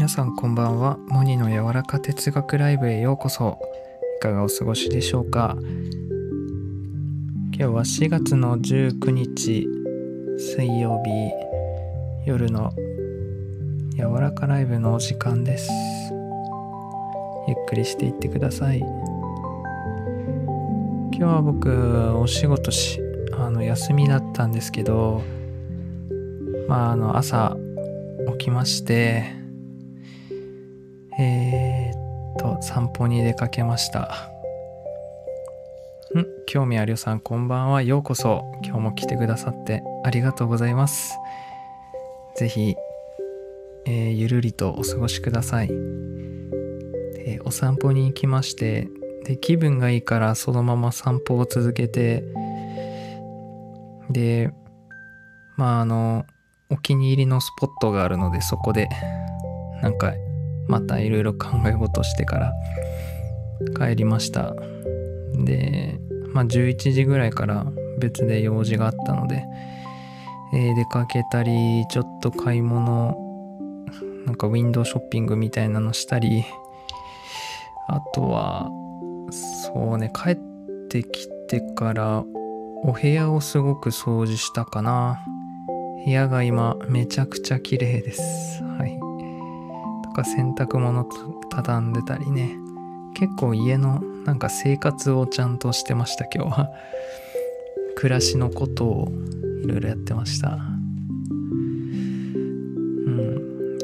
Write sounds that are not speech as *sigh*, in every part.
皆さんこんばんは。モニの柔らか哲学ライブへようこそ。いかがお過ごしでしょうか。今日は4月の19日水曜日夜の柔らかライブのお時間です。ゆっくりしていってください。今日は僕お仕事しあの休みだったんですけどまああの朝起きましてえー、っと散歩に出かけました。ん？興味あるよさんこんばんは。ようこそ。今日も来てくださってありがとうございます。ぜひ、えー、ゆるりとお過ごしください。でお散歩に行きましてで気分がいいからそのまま散歩を続けてでまああのお気に入りのスポットがあるのでそこでなんかまたいろいろ考え事してから帰りましたでまあ11時ぐらいから別で用事があったので、えー、出かけたりちょっと買い物なんかウィンドウショッピングみたいなのしたりあとはそうね帰ってきてからお部屋をすごく掃除したかな部屋が今めちゃくちゃ綺麗です。はい。か洗濯物畳んでたりね。結構家のなんか生活をちゃんとしてました今日は。*laughs* 暮らしのことをいろいろやってました。う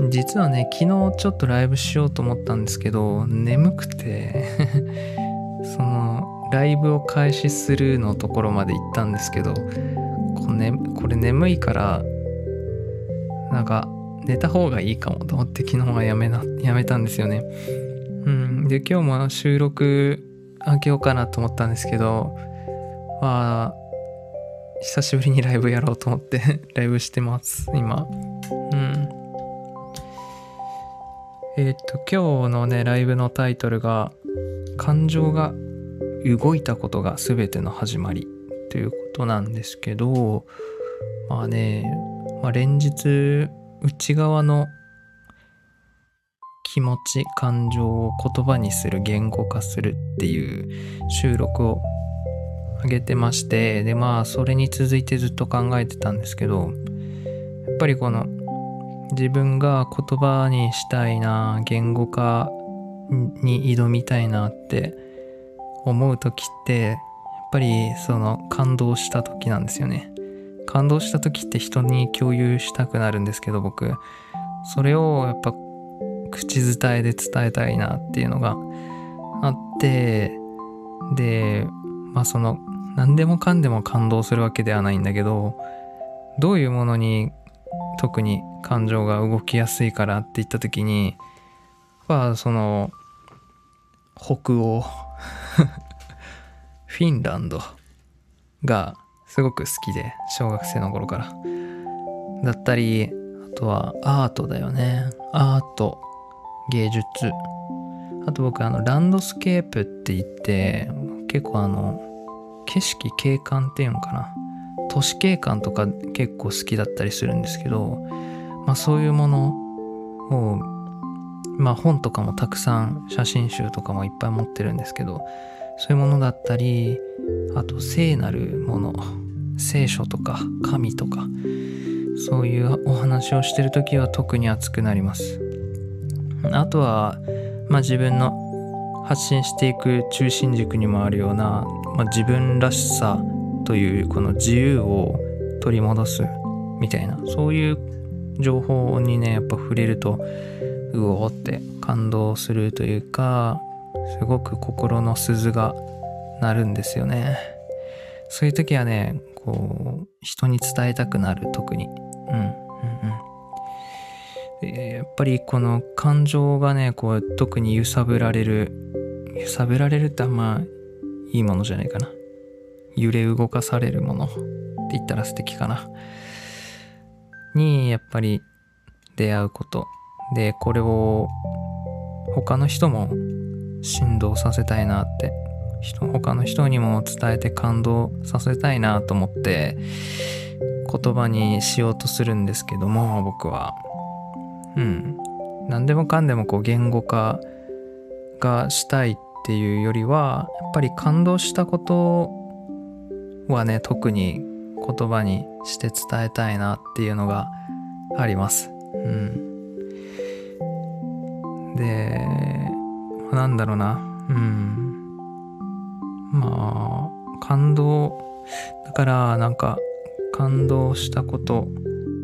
ん。実はね、昨日ちょっとライブしようと思ったんですけど、眠くて *laughs* そのライブを開始するのところまで行ったんですけど、これ,、ね、これ眠いからなんか寝た方がいいかもと思って昨日はやめなやめたんですよね。うん。で今日も収録開けようかなと思ったんですけどまあ久しぶりにライブやろうと思って *laughs* ライブしてます今。うん。えっ、と今日のねライブのタイトルが「感情が動いたことが全ての始まり」ということなんですけどまあね、まあ、連日内側の気持ち感情を言葉にする言語化するっていう収録を上げてましてでまあそれに続いてずっと考えてたんですけどやっぱりこの自分が言葉にしたいな言語化に挑みたいなって思う時ってやっぱりその感動した時なんですよね。感動した時って人に共有したくなるんですけど僕。それをやっぱ口伝えで伝えたいなっていうのがあって。でまあその何でもかんでも感動するわけではないんだけどどういうものに特に感情が動きやすいからって言った時にまあその北欧フィンランドがすごく好きで小学生の頃から。だったりあとはアートだよね。アート。芸術。あと僕あのランドスケープって言って結構あの景色景観っていうのかな。都市景観とか結構好きだったりするんですけどまあそういうものをまあ本とかもたくさん写真集とかもいっぱい持ってるんですけどそういうものだったりあと聖なるもの。聖書とか神とかそういうお話をしてる時は特に熱くなりますあとは、まあ、自分の発信していく中心軸にもあるような、まあ、自分らしさというこの自由を取り戻すみたいなそういう情報にねやっぱ触れるとうおって感動するというかすごく心の鈴が鳴るんですよね。そういう時はね、こう、人に伝えたくなる、特に。うん、うん、うん。やっぱりこの感情がね、こう、特に揺さぶられる、揺さぶられるってあんまいいものじゃないかな。揺れ動かされるものって言ったら素敵かな。に、やっぱり出会うこと。で、これを他の人も振動させたいなって人他の人にも伝えて感動させたいなと思って言葉にしようとするんですけども僕は。うん。何でもかんでもこう言語化がしたいっていうよりはやっぱり感動したことはね特に言葉にして伝えたいなっていうのがあります。うん、でなんだろうな。うん。まあ感動だからなんか感動したこと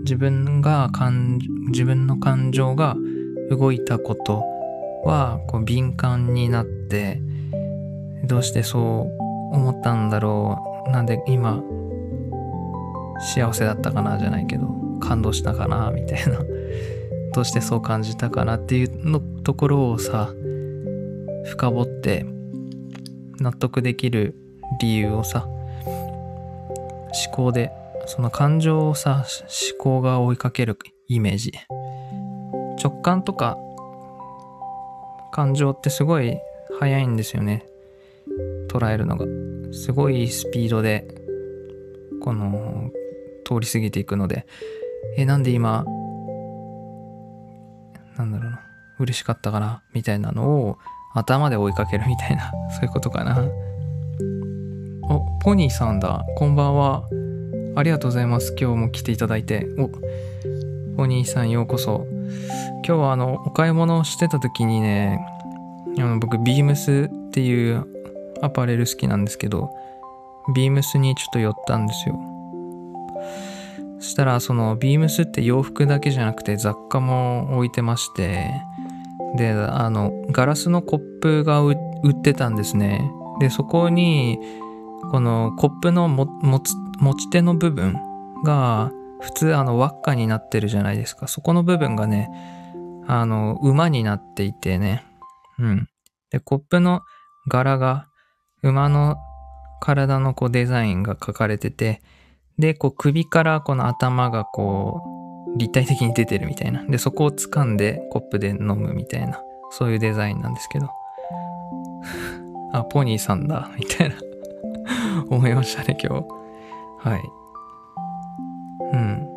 自分が感自分の感情が動いたことはこう敏感になってどうしてそう思ったんだろうなんで今幸せだったかなじゃないけど感動したかなみたいな。*laughs* どうしてそう感じたかなっていうのところをさ深掘って納得できる理由をさ思考でその感情をさ思考が追いかけるイメージ。直感とか感情ってすごい速いんですよね。捉えるのが。すごいスピードでこの通り過ぎていくので。えなんで今なんだろうな嬉しかったかなみたいなのを頭で追いかけるみたいな *laughs* そういうことかな。おポニーさんだ。こんばんは。ありがとうございます。今日も来ていただいて。おポニーさんようこそ。今日はあのお買い物をしてた時にねあの僕ビームスっていうアパレル好きなんですけどビームスにちょっと寄ったんですよ。そしたらそのビームスって洋服だけじゃなくて雑貨も置いてましてであのガラスのコップが売ってたんですね。でそこにこのコップの持ち手の部分が普通あの輪っかになってるじゃないですか。そこの部分がねあの馬になっていてね。うん。でコップの柄が馬の体のこうデザインが描かれててで、こう首からこの頭がこう立体的に出てるみたいな。で、そこを掴んでコップで飲むみたいな。そういうデザインなんですけど。*laughs* あ、ポニーさんだ、みたいな *laughs* 思いましたね、今日。はい。うん。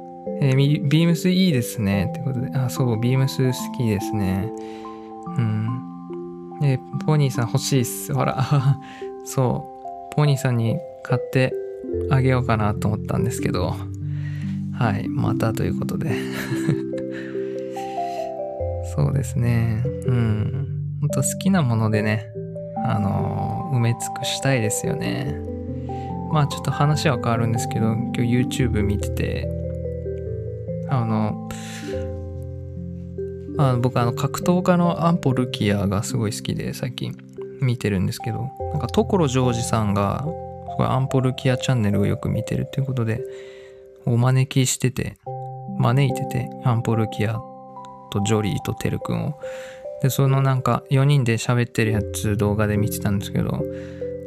えー、ビームスいいですね。ってことで。あ、そう、ビームス好きですね。うん。えー、ポニーさん欲しいっす。ほら。*laughs* そう。ポニーさんに買ってあげようかなと思ったんですけど、はい、またということで *laughs* そうですね。うん。ほんと好きなものでね、あの埋め尽くしたいですよね。まあちょっと話は変わるんですけど、今日 YouTube 見てて、あの、あの僕あの格闘家のアンポルキアがすごい好きで最近見てるんですけど、なんか所ジョージさんがこれアンポルキアチャンネルをよく見てるっていうことで、お招きしてて、招いてて、アンポルキアとジョリーとテル君を。で、そのなんか4人で喋ってるやつ動画で見てたんですけど、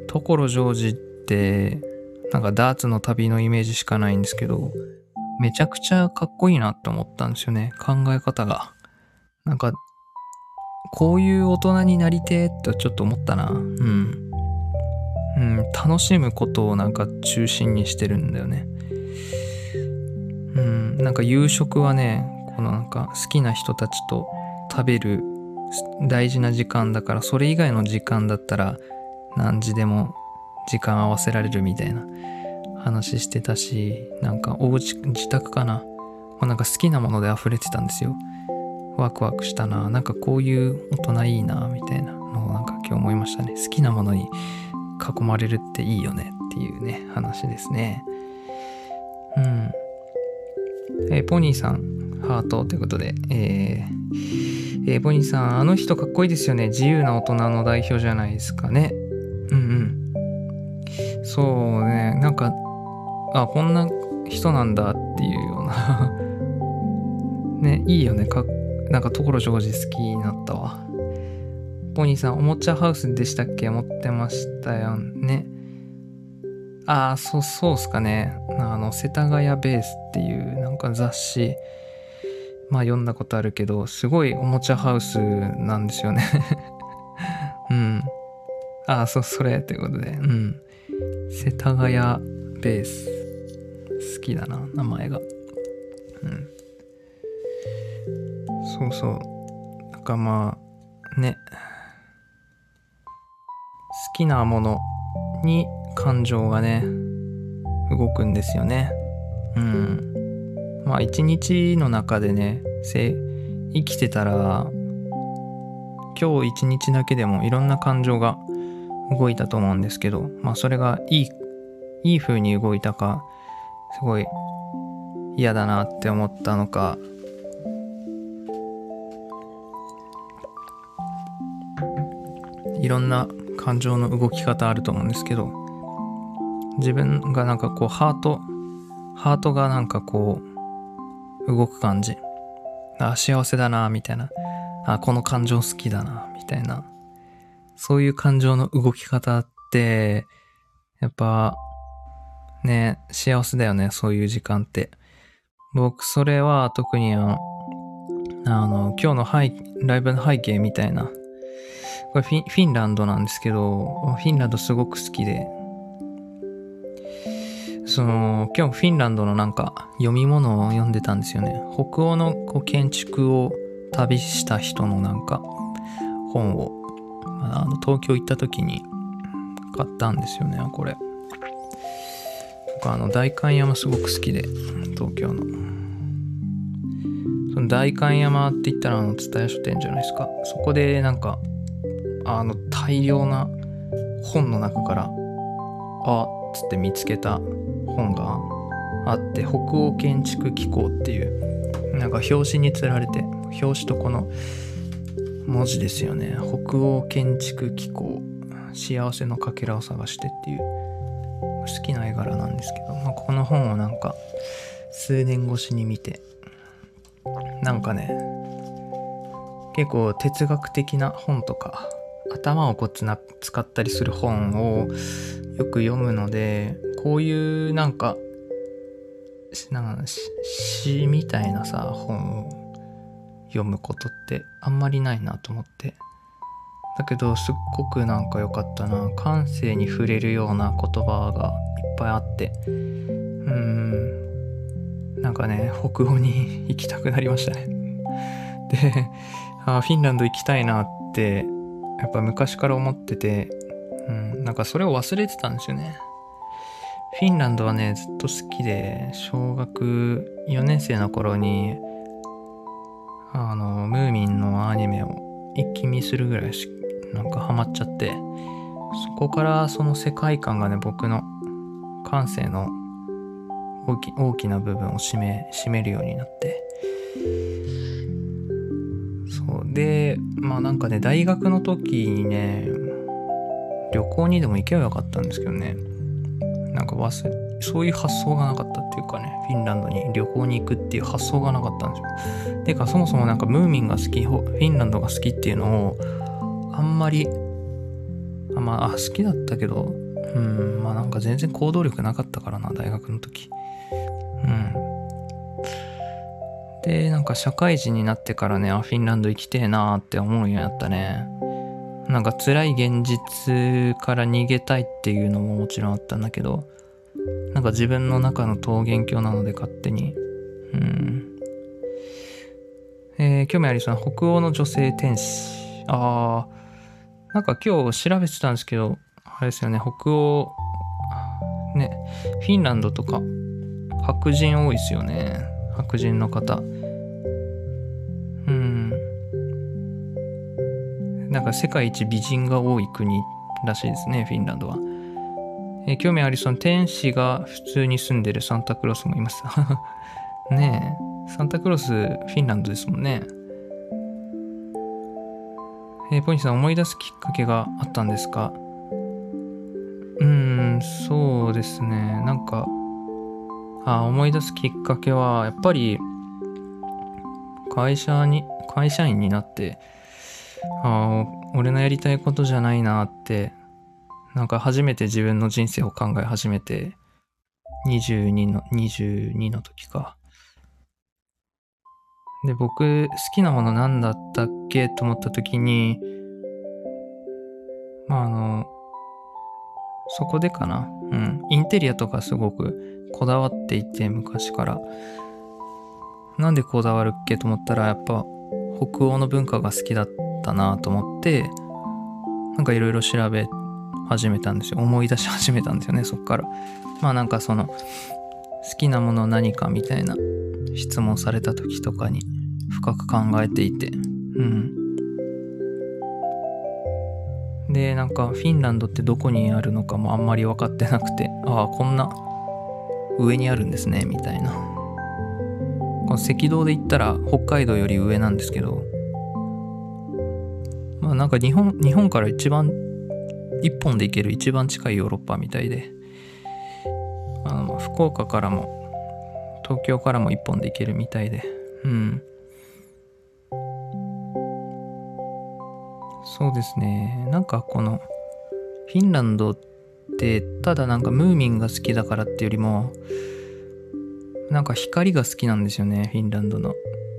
所ジョージって、なんかダーツの旅のイメージしかないんですけど、めちゃくちゃかっこいいなって思ったんですよね。考え方が。なんか、こういう大人になりてーってちょっと思ったな。うん。うん、楽しむことをなんか中心にしてるんだよね。うん、なんか夕食はね、このなんか好きな人たちと食べる大事な時間だからそれ以外の時間だったら何時でも時間合わせられるみたいな話してたしなんかお家自宅かな。なんか好きなもので溢れてたんですよ。ワクワクしたな。なんかこういう大人いいなみたいなのをなんか今日思いましたね。好きなものに囲まれるっていいよねっていうね、話ですね。うん。えー、ポニーさん、ハートということで、えー、えー、ポニーさん、あの人かっこいいですよね。自由な大人の代表じゃないですかね。うんうん。そうね、なんか、あ、こんな人なんだっていうような *laughs* ね、いいよね。かなんか所ジョージ好きになったわ。ポニーさん、おもちゃハウスでしたっけ？持ってましたよね。ああ、そう、そうっすかね。あの、世田谷ベースっていうなんか雑誌、まあ読んだことあるけど、すごいおもちゃハウスなんですよね *laughs* うん。ああ、そう、それということで、うん。世田谷ベース。好きだな、名前が。うん。そうそう。なんかまあね好きなものに感情がね動くんですよね。うん。まあ一日の中でね生きてたら今日一日だけでもいろんな感情が動いたと思うんですけどまあそれがいいいい風に動いたかすごい嫌だなって思ったのかいろんな感情の動き方あると思うんですけど自分がなんかこうハートハートがなんかこう動く感じ。あ幸せだなみたいな。あこの感情好きだなみたいな。そういう感情の動き方ってやっぱね幸せだよねそういう時間って。僕それは特にあの今日の背ライブの背景みたいな。これフィフィンランドなんですけど、フィンランドすごく好きで、その、今日フィンランドのなんか読み物を読んでたんですよね。北欧のこう建築を旅した人のなんか本を、あの東京行った時に買ったんですよね、これ。僕あの代官山すごく好きで、東京の。その代官山って言ったらあの蔦屋書店じゃないですか。そこでなんかあの大量な本の中からあっつって見つけた本があって北欧建築機構っていうなんか表紙につられて表紙とこの文字ですよね。北欧建築機構。幸せのかけらを探してっていう好きな絵柄なんですけど、まあ、この本をなんか数年越しに見てなんかね結構哲学的な本とか頭をこうつな使ったりする本をよく読むのでこういうなんかなん詩みたいなさ本を読むことってあんまりないなと思って。だけどすっごくなんか良かったな。感性に触れるような言葉がいっぱいあって。うーん。なんかね北欧に行きたくなりましたね。*laughs* であフィンランド行きたいなってやっぱ昔から思ってて、うん、なんかそれを忘れてたんですよね。フィンランドはね、ずっと好きで、小学4年生の頃に、あの、ムーミンのアニメを一気見するぐらいし、なんかハマっちゃって、そこからその世界観がね、僕の感性の大き大きな部分を占め、占めるようになって、そう。でまあなんかね大学の時にね旅行にでも行けばよかったんですけどね。なんか忘れそういう発想がなかったっていうかねフィンランドに旅行に行くっていう発想がなかったんですよ。てかそもそもなんかムーミンが好きフィンランドが好きっていうのをあんまりあまあ好きだったけどうんまあなんか全然行動力なかったからな大学の時。うん。で、なんか社会人になってからね、あ、フィンランド行きてえなーって思うようになったね。なんか辛い現実から逃げたいっていうのももちろんあったんだけど、なんか自分の中の桃源郷なので勝手に。うん。えー、興味ありそうな北欧の女性天使。あー、なんか今日調べてたんですけど、あれですよね、北欧、ね、フィンランドとか白人多いですよね。白人の方。なんか世界一美人が多い国らしいですね、フィンランドは。えー、興味ありそうな天使が普通に住んでるサンタクロースもいます。*laughs* ねえ、サンタクロースフィンランドですもんね。えー、ポニーさん思い出すきっかけがあったんですか？うーん、そうですね。なんか、あ思い出すきっかけは、やっぱり、会社に、会社員になって、ああ俺のやりたいことじゃないなってなんか初めて自分の人生を考え始めて22の22の時か。で僕好きなもの何だったっけと思った時にまああのそこでかな。うん。インテリアとかすごくこだわっていて昔から。なんでこだわるっけと思ったらやっぱ北欧の文化が好きだったなと思ってなんかいろいろ調べ始めたんですよ。思い出し始めたんですよねそっから。まあなんかその好きなもの何かみたいな質問された時とかに深く考えていて。うん。でなんかフィンランドってどこにあるのかもあんまり分かってなくてああこんな上にあるんですねみたいな。この赤道で言ったら北海道より上なんですけどまあなんか日本日本から一番一本で行ける一番近いヨーロッパみたいであの福岡からも東京からも一本で行けるみたいでうん。そうですね。なんかこのフィンランドってただなんかムーミンが好きだからっていうよりもなんか光が好きなんですよねフィンランドの。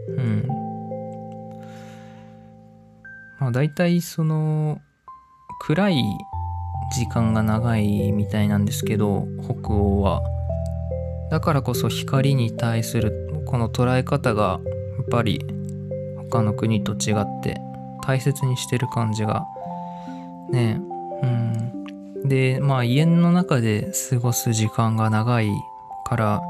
うん。まあ大体その暗い時間が長いみたいなんですけど北欧は。だからこそ光に対するこの捉え方がやっぱり他の国と違って大切にしてる感じがねうん。でまあ家の中で過ごす時間が長いから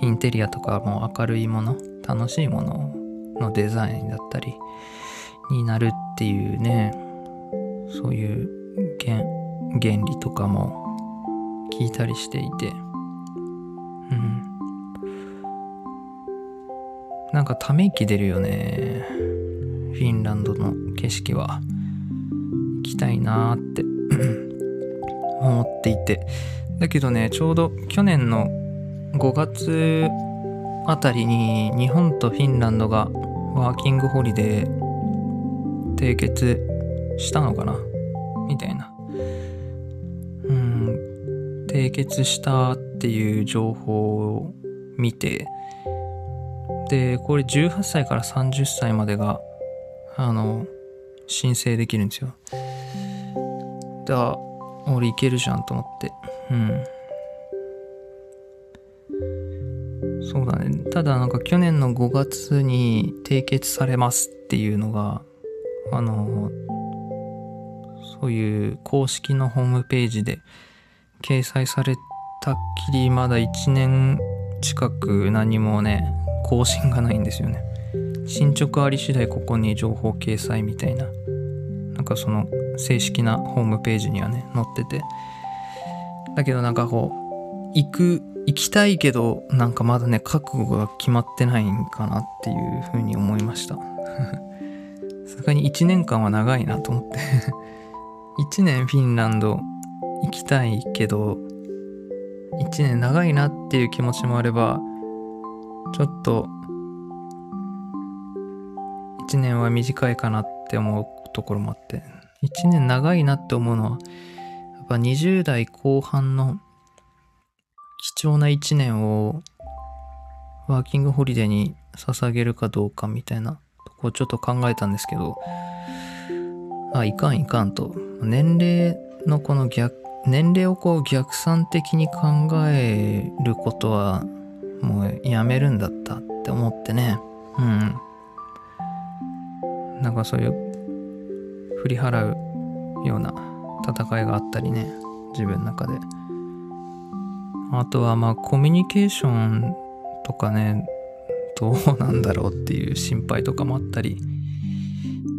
インテリアとかも明るいもの楽しいもののデザインだったりになるっていうね。そういう原原理とかも聞いたりしていて。うん。なんかため息出るよね。フィンランドの景色は。行きたいなーって。*clears throat* 思っていて。だけどねちょうど去年の5月あたりに日本とフィンランドがワーキングホリデー締結したのかなみたいなうん締結したっていう情報を見てでこれ18歳から30歳までがあの申請できるんですよだ俺いけるじゃんと思ってうんそうだねただなんか去年の5月に締結されますっていうのがあのそういう公式のホームページで掲載されたっきりまだ1年近く何もね更新がないんですよね。進捗あり次第ここに情報掲載みたいななんかその正式なホームページにはね載ってて。だけどなんかこう行く行きたいけどなんかまだね覚悟が決まってないんかなっていうふうに思いました。さすがに1年間は長いなと思って。*laughs* 1年フィンランド行きたいけど1年長いなっていう気持ちもあればちょっと1年は短いかなって思うところもあって。1年長いなって思うのはやっぱ20代後半の貴重な1年をワーキングホリデーに捧げるかどうかみたいなこをちょっと考えたんですけどあいかんいかんと。年齢のこの逆年齢をこう逆算的に考えることはもうやめるんだったって思ってね。うん。なんかそういう振り払うような戦いがあったりね。自分の中で。あとはまあコミュニケーションとかねどうなんだろうっていう心配とかもあったり。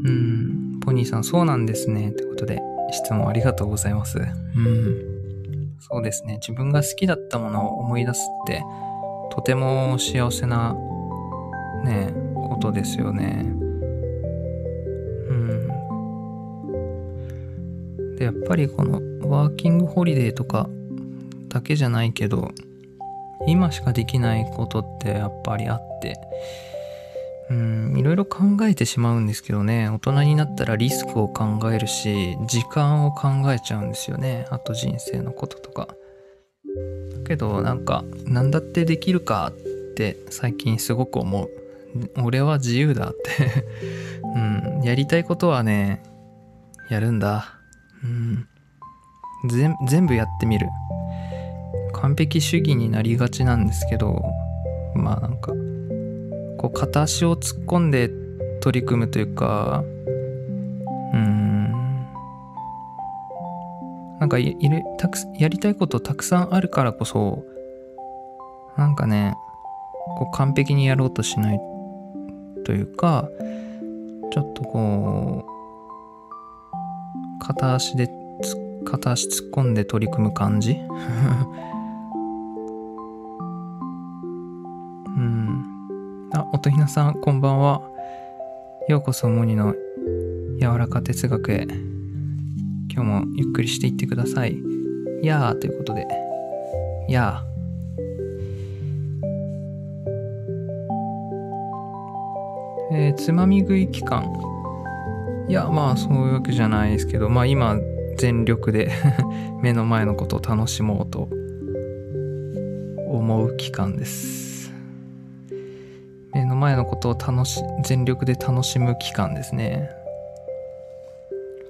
うん。ポニーさんそうなんですね。ってことで質問ありがとうございます。うん。そうですね。自分が好きだったものを思い出すってとても幸せなねことですよね。うん。でやっぱりこのワーキングホリデーとかだけじゃないけど今しかできないことってやっぱりあって。うんいろいろ考えてしまうんですけどね。大人になったらリスクを考えるし時間を考えちゃうんですよね。あと人生のこととか。だけどなんか何だってできるかって最近すごく思う。俺は自由だって。*laughs* うんやりたいことはねやるんだ。うん。全部やってみる。完璧主義になりがちなんですけどまあなんかこう片足を突っ込んで取り組むというかうん。なんかいるたくやりたいことたくさんあるからこそなんかねこう完璧にやろうとしないというかちょっとこう片足で片足突っ込んで取り組む感じ？*laughs* 音ひなさんこんばんは。ようこそモニの柔らか哲学へ。今日もゆっくりしていってください。やーということで。やー。えー、つまみ食い期間。いやまあそういうわけじゃないですけどまあ今全力で *laughs* 目の前のことを楽しもうと思う期間です。前のことを楽し全力で楽しむ期間ですね。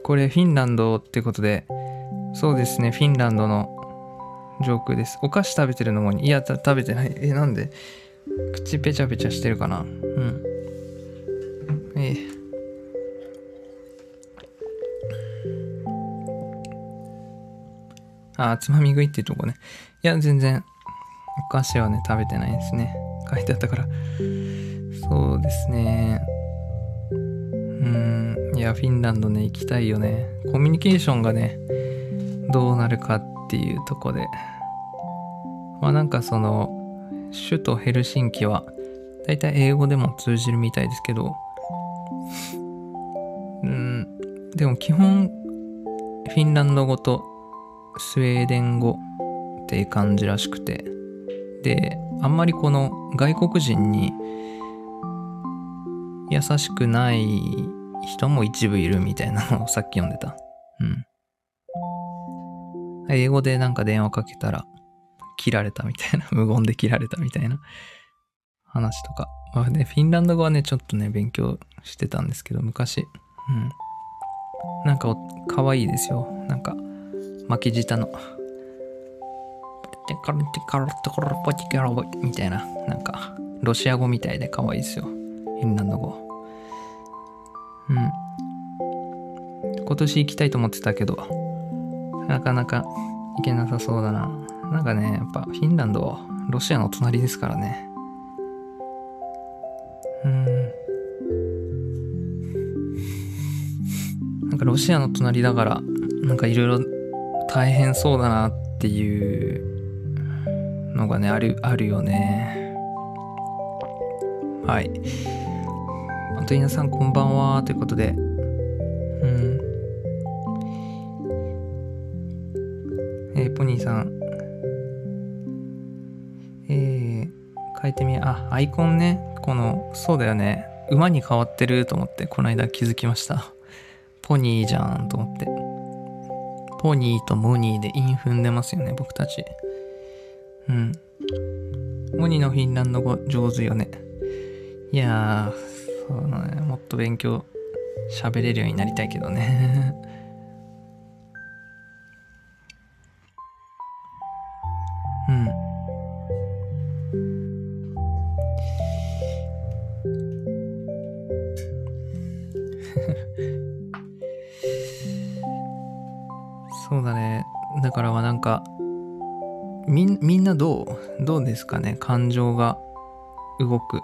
これフィンランドってことでそうですねフィンランドのジョークです。お菓子食べてるのもいや食べてない。えなんで？口ペチャペチャしてるかな？うん。ええ。あ、つまみ食いっていうとこね。いや、全然、お菓子はね、食べてないですね。書いてあったから。そうですね。うん。いや、フィンランドね、行きたいよね。コミュニケーションがね、どうなるかっていうとこで。まあなんかその、首都ヘルシンキは、だいたい英語でも通じるみたいですけど、うん、でも基本、フィンランド語とスウェーデン語っていう感じらしくてであんまりこの外国人に優しくない人も一部いるみたいなのをさっき読んでた。うん。英語でなんか電話かけたら切られたみたいな無言で切られたみたいな話とか。まあねフィンランド語はねちょっとね勉強してたんですけど昔。うん。なんか可愛いいですよ。なんか巻き舌の。みたいな。なんかロシア語みたいで可愛いですよ。フィンランド語うん。今年行きたいと思ってたけどなかなか行けなさそうだな。なんかねやっぱフィンランドはロシアの隣ですからね。うん。なんかロシアの隣だからなんかいろいろ大変そうだなっていうのがねあるあるよね。はい。と皆さんこんばんはということで。うん。えー、ポニーさん。えー、変えてみあアイコンね。このそうだよね。馬に変わってると思ってこの間気づきました。ポニーじゃんと思って。ポニーとモニーで韻踏んでますよね、僕たち。うん。モニーのフィンランド語上手よね。いやー、そうね、もっと勉強喋れるようになりたいけどね。*laughs* うん。*laughs* そうだね。だからはなんか、みみんなどう？どうですかね？感情が動く。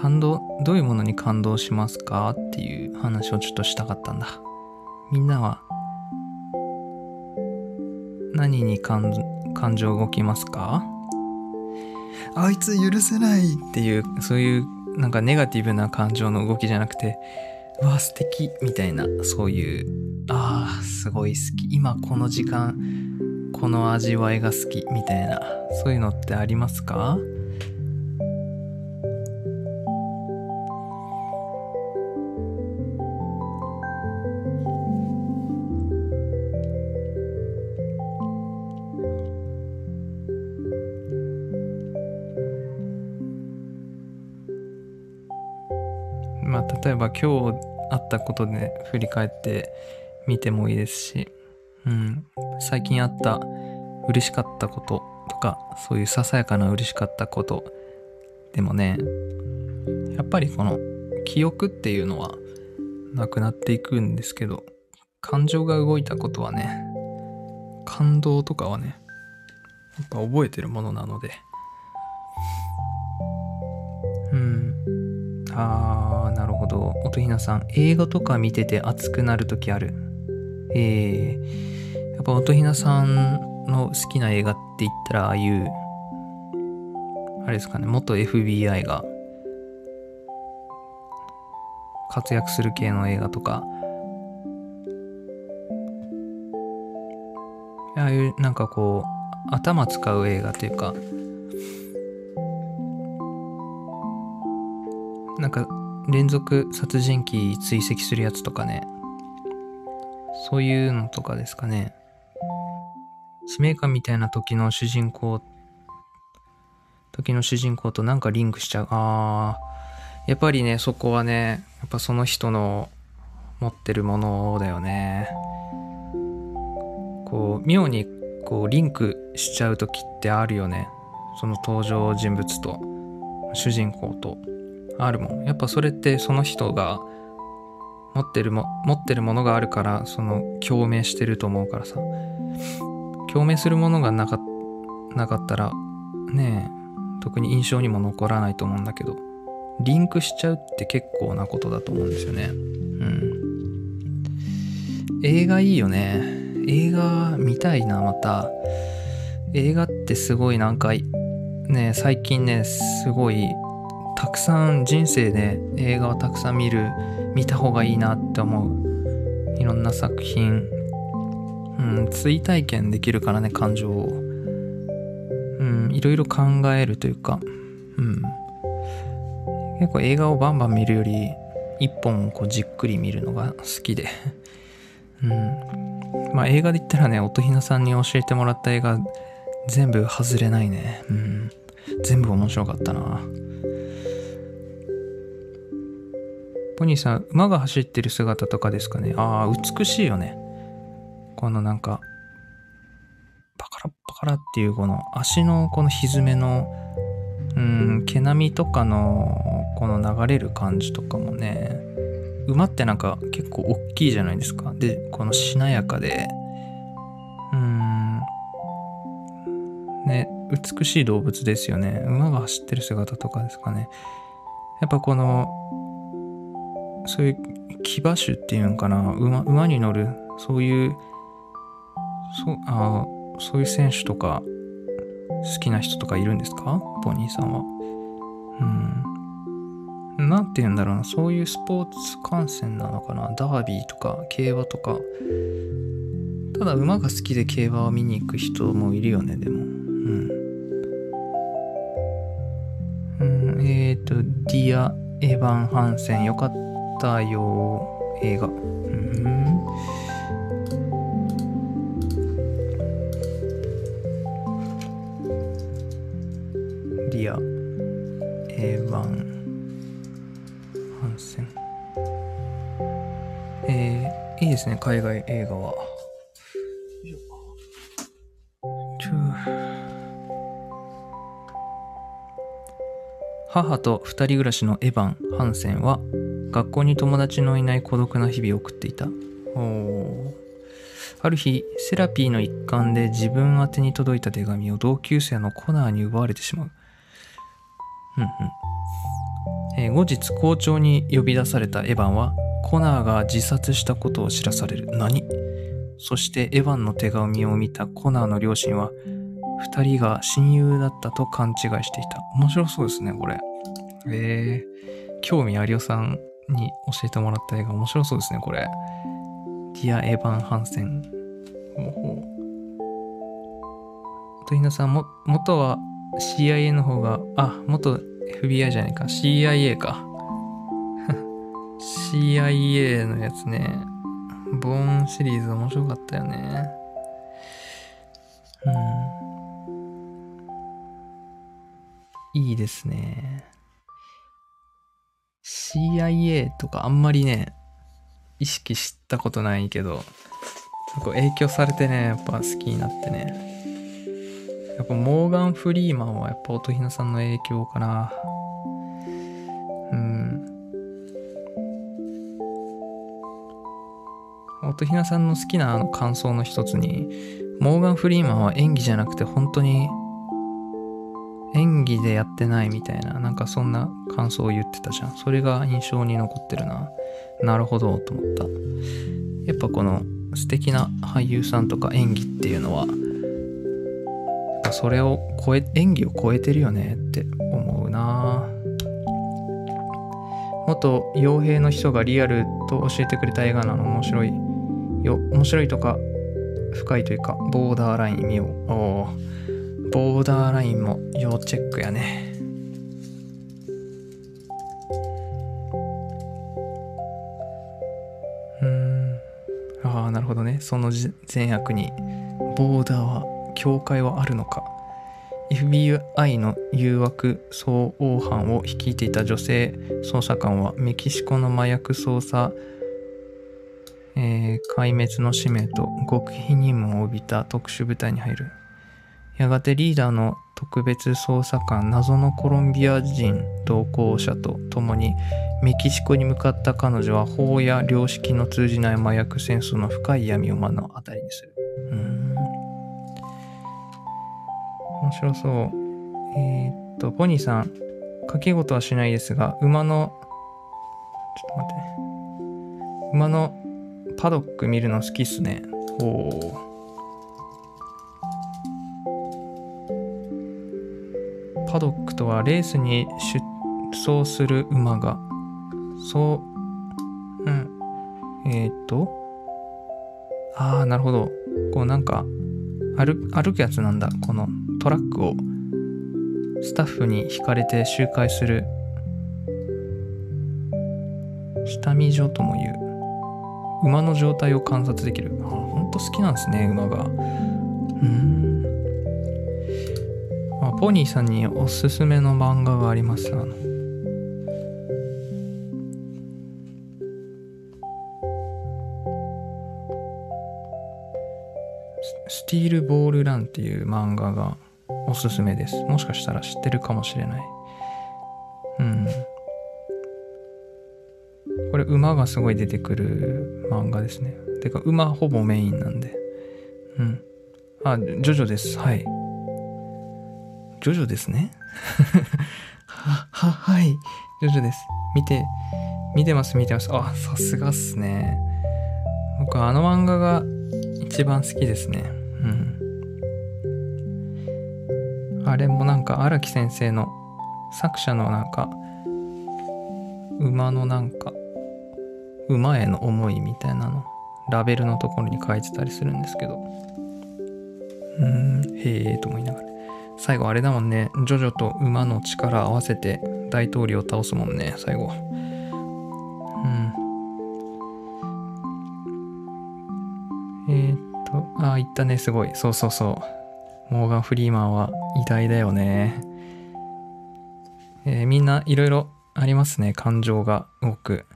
感動、どういうものに感動しますかっていう話をちょっとしたかったんだ。みんなは、何に感感情動きますか？あいつ許せないっていう、そういうなんかネガティブな感情の動きじゃなくて、うわ、素敵みたいな、そういう、ああ、すごい好き。今この時間、この味わいが好きみたいな、そういうのってありますか？例えば今日あったことで振り返ってみてもいいですし、うん、最近あった嬉しかったこととかそういうささやかな嬉しかったことでもねやっぱりこの記憶っていうのはなくなっていくんですけど感情が動いたことはね感動とかはねやっぱ覚えてるものなので。うん。あー。なるほど音ひなさん映画とか見てて熱くなる時ある。えー、やっぱ音ひなさんの好きな映画って言ったらああいうあれですかね元 FBI が活躍する系の映画とか。ああいうなんかこう頭使う映画というかなんか連続殺人鬼追跡するやつとかね。そういうのとかですかね。使命感みたいな時の主人公時の主人公となんかリンクしちゃう。あーやっぱりねそこはねやっぱその人の持ってるものだよね。こう妙にこうリンクしちゃう時ってあるよね。その登場人物と主人公と。あるもん。やっぱそれってその人が持ってるも持ってるものがあるからその共鳴してると思うからさ。共鳴するものがなかなかったらねえ特に印象にも残らないと思うんだけどリンクしちゃうって結構なことだと思うんですよね。うん。映画いいよね。映画見たいなまた。映画ってすごいなんかね最近ねすごいたくさん人生で映画をたくさん見る見た方がいいなって思ういろんな作品。うん追体験できるからね感情を。うんいろいろ考えるというか。うん。結構映画をバンバン見るより一本をこうじっくり見るのが好きで。*laughs* うん。まあ映画で言ったらね音ひなさんに教えてもらった映画全部外れないね。うん。全部面白かったな。ポニーさん馬が走ってる姿とかですかね。ああ美しいよね。このなんかパカラパカラっていうこの足のこの蹄のうん毛並みとかのこの流れる感じとかもね馬ってなんか結構大きいじゃないですか。でこのしなやかでうんね美しい動物ですよね。馬が走ってる姿とかですかね。やっぱこのそういう騎馬種っていうんかな馬馬に乗るそういうそうあそういう選手とか好きな人とかいるんですか？ポニーさんは。うん。なんて言うんだろうな。そういうスポーツ観戦なのかな。ダービーとか競馬とか。ただ馬が好きで競馬を見に行く人もいるよね、でも。うん。うん、えっ、ー、と、ディア・エヴァン・ハンセンよかったたよ。映画。うん。リア・エヴァン・ハンセン。えー、いいですね、海外映画は。母と二人暮らしのエヴァン・ハンセンは学校に友達のいない孤独な日々を送っていた。ある日、セラピーの一環で自分宛に届いた手紙を同級生のコナーに奪われてしまう。うんうん。えー、後日校長に呼び出されたエヴァンはコナーが自殺したことを知らされる。何？そしてエヴァンの手紙を見たコナーの両親は二人が親友だったと勘違いしていた。面白そうですねこれ。えー、興味ありおさんに教えてもらった映画面白そうですねこれディア・エヴァン・ハンセンほうほうとひなさんも元は CIA の方が、あ、元 FBI じゃないか。CIA か。*laughs* CIA のやつね。ボーンシリーズ面白かったよね。うん。いいですね。CIA とかあんまりね、意識したことないけど、影響されてね、やっぱ好きになってね。やっぱモーガン・フリーマンはやっぱ音ひなさんの影響かな。うん。音ひなさんの好きなあの感想の一つに、モーガン・フリーマンは演技じゃなくて本当に演技でやってないみたいな、なんかそんな感想を言ってたじゃん。それが印象に残ってるな。なるほど、と思った。やっぱこの素敵な俳優さんとか演技っていうのは、それを超え、演技を超えてるよねって思うな元傭兵の人がリアルと教えてくれた映画なの面白いよ。面白いとか深いというか、ボーダーライン見よう。おボーダーラインも要チェックやね。うん。ああ、なるほどね。その善悪に、ボーダーは、境界はあるのか。FBI の誘惑総応犯を率いていた女性捜査官はメキシコの麻薬捜査えー、壊滅の使命と極秘任務を帯びた特殊部隊に入る。やがてリーダーの特別捜査官謎のコロンビア人同行者と共にメキシコに向かった彼女は法や良識の通じない麻薬戦争の深い闇を目の当たりにする。うん。面白そう。えー、っと、ポニーさん、書き事はしないですが、馬の、ちょっと待ってね。馬のパドック見るの好きっすね。おお。パドックとはレースに出走する馬が、そう、うん。えっ、と、ああ、なるほど。こうなんか歩、歩くやつなんだ。このトラックをスタッフに引かれて周回する下見所とも言う。馬の状態を観察できる。あ、ほんと好きなんですね、馬が。うん。ポニーさんにおすすめの漫画があります。あの、スティールボールランっていう漫画がおすすめです。もしかしたら知ってるかもしれない。うん。これ馬がすごい出てくる漫画ですね。てか馬ほぼメインなんで。うん。あ、ジョジョです。はい。ジョジョですね。は、は、はい。ジョジョです。見て、見てます、見てます。あ、さすがっすね。僕あの漫画が一番好きですね。うん。あれもなんか荒木先生の作者のなんか馬のなんか馬への思いみたいなのラベルのところに書いてたりするんですけどうんへえと思いながら最後あれだもんね。ジョジョと馬の力合わせて大統領を倒すもんね最後。うん。えー、っとあ言ったねすごい。そうそうそう。モーガン・フリーマンは偉大だよね。えー、みんないろいろありますね感情が多く。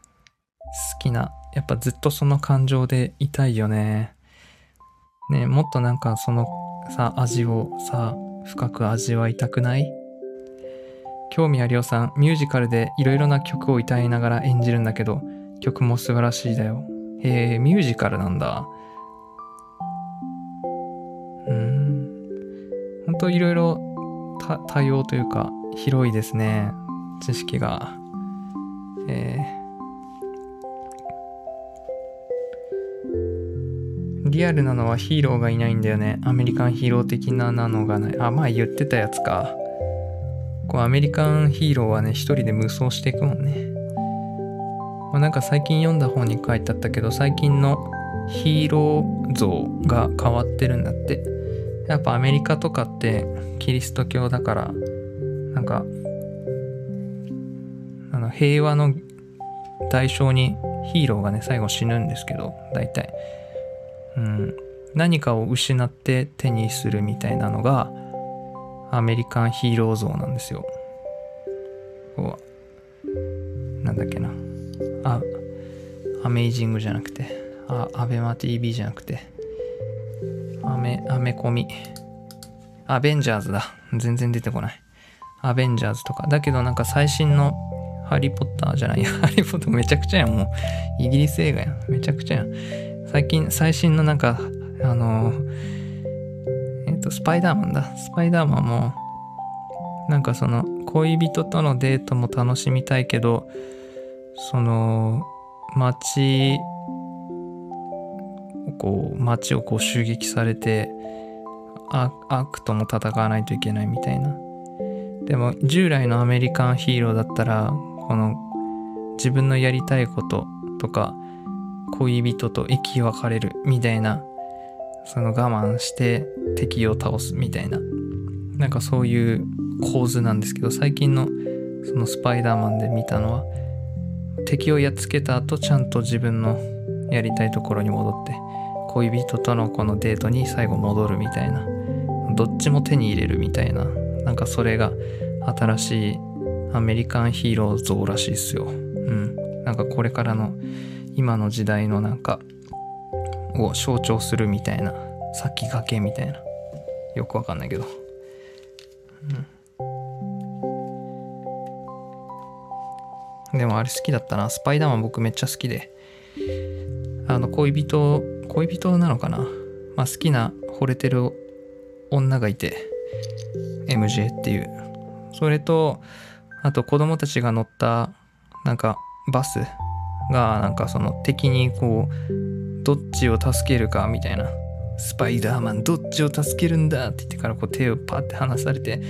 好きな、やっぱずっとその感情でいたいよね。ねもっとなんかそのさ、味をさ、深く味わいたくない？興味ありおさん、ミュージカルでいろいろな曲を歌いながら演じるんだけど、曲も素晴らしいだよ。へえ、ミュージカルなんだ。うん。ほんといろいろ多様というか、広いですね。知識が。えーリアルなのはヒーローがいないんだよね。アメリカンヒーロー的ななのがない。あ、まあ言ってたやつか。こうアメリカンヒーローはね、一人で無双していくもんね。まあ、なんか最近読んだ本に書いてあったけど、最近のヒーロー像が変わってるんだって。やっぱアメリカとかってキリスト教だから、なんか、あの平和の代償にヒーローがね、最後死ぬんですけど、大体。うん、何かを失って手にするみたいなのがアメリカンヒーロー像なんですよ。こうなんだっけな。あ、アメイジングじゃなくて、あ、アベマ TV じゃなくて、アメ、アメコミ。アベンジャーズだ。全然出てこない。アベンジャーズとか。だけどなんか最新のハリーポッターじゃない。*laughs* ハリーポッターめちゃくちゃやん。もうイギリス映画やん。めちゃくちゃやん。最近最新のなんかあのえっ、とスパイダーマンだ。スパイダーマンもなんかその恋人とのデートも楽しみたいけどその街こう街をこう襲撃されて悪とも戦わないといけないみたいな。でも従来のアメリカンヒーローだったらこの自分のやりたいこととか恋人と生き別れるみたいなその我慢して敵を倒すみたいななんかそういう構図なんですけど最近のそのスパイダーマンで見たのは敵をやっつけた後ちゃんと自分のやりたいところに戻って恋人とのこのデートに最後戻るみたいなどっちも手に入れるみたいななんかそれが新しいアメリカンヒーロー像らしいっすよ。うん。なんかこれからの今の時代のなんかを象徴するみたいな先駆けみたいな。よくわかんないけど。うん。でもあれ好きだったな。スパイダーマン僕めっちゃ好きで。あの恋人恋人なのかな。まあ好きな惚れてる女がいて。MJ っていう。それとあと子供たちが乗ったなんかバス。がなんかその敵にこうどっちを助けるかみたいな。スパイダーマンどっちを助けるんだって言ってからこう手をパッて離されて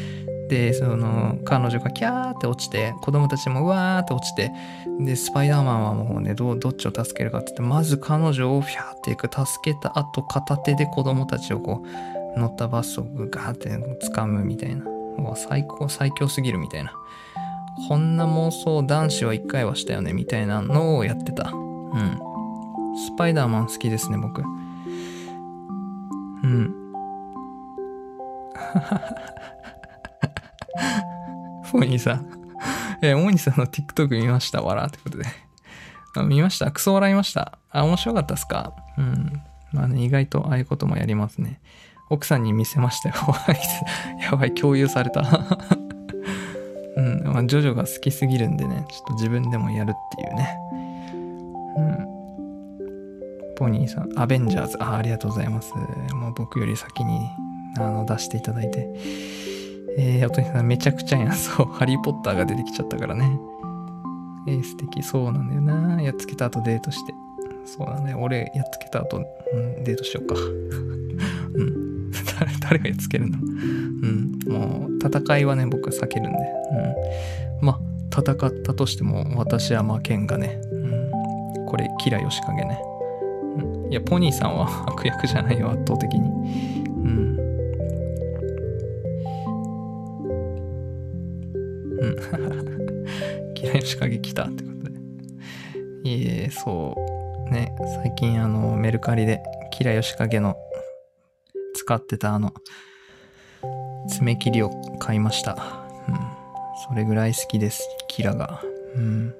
でその彼女がキャーって落ちて子供たちもうわーって落ちてでスパイダーマンはもうねどどっちを助けるかって言ってまず彼女をフィャーっていく助けた後片手で子供たちをこう乗ったバスをガーって掴むみたいな。もう最高最強すぎるみたいな。こんな妄想男子は一回はしたよねみたいなのをやってたうんスパイダーマン好きですね僕うんフォニーさん。えー、モニさんの TikTok 見ました？わらってことで。あ見ました？クソ笑いましたあ、面白かったっすか？うん。まあね、意外とああいうこともやりますね。奥さんに見せましたよ。*laughs* やばい、共有された。ジョジョが好きすぎるんでね、ちょっと自分でもやるっていうね。うん。ポニーさん、アベンジャーズ。あありがとうございます。もう僕より先にあの出していただいて。えー、おとりさんめちゃくちゃやん。そう、ハリー・ポッターが出てきちゃったからね。えー、素敵。そうなんだよな。やっつけた後デートして。そうだね。俺、やっつけた後、うん、デートしようか。うん。*laughs* 誰、誰がやっつけるの？うん。もう、戦いはね、僕は避けるんで。うん。まあ、戦ったとしても、私は負けんがね。うん。これ、キラヨシカゲね。うん。いや、ポニーさんは *laughs* 悪役じゃないよ、圧倒的に。うん。うん。*laughs* キラヨシカゲ来たってことで。いえ、そう。ね、最近あの、メルカリでキラヨシカゲの使ってたあの、爪切りを買いました。うん。それぐらい好きです、キラが。うん。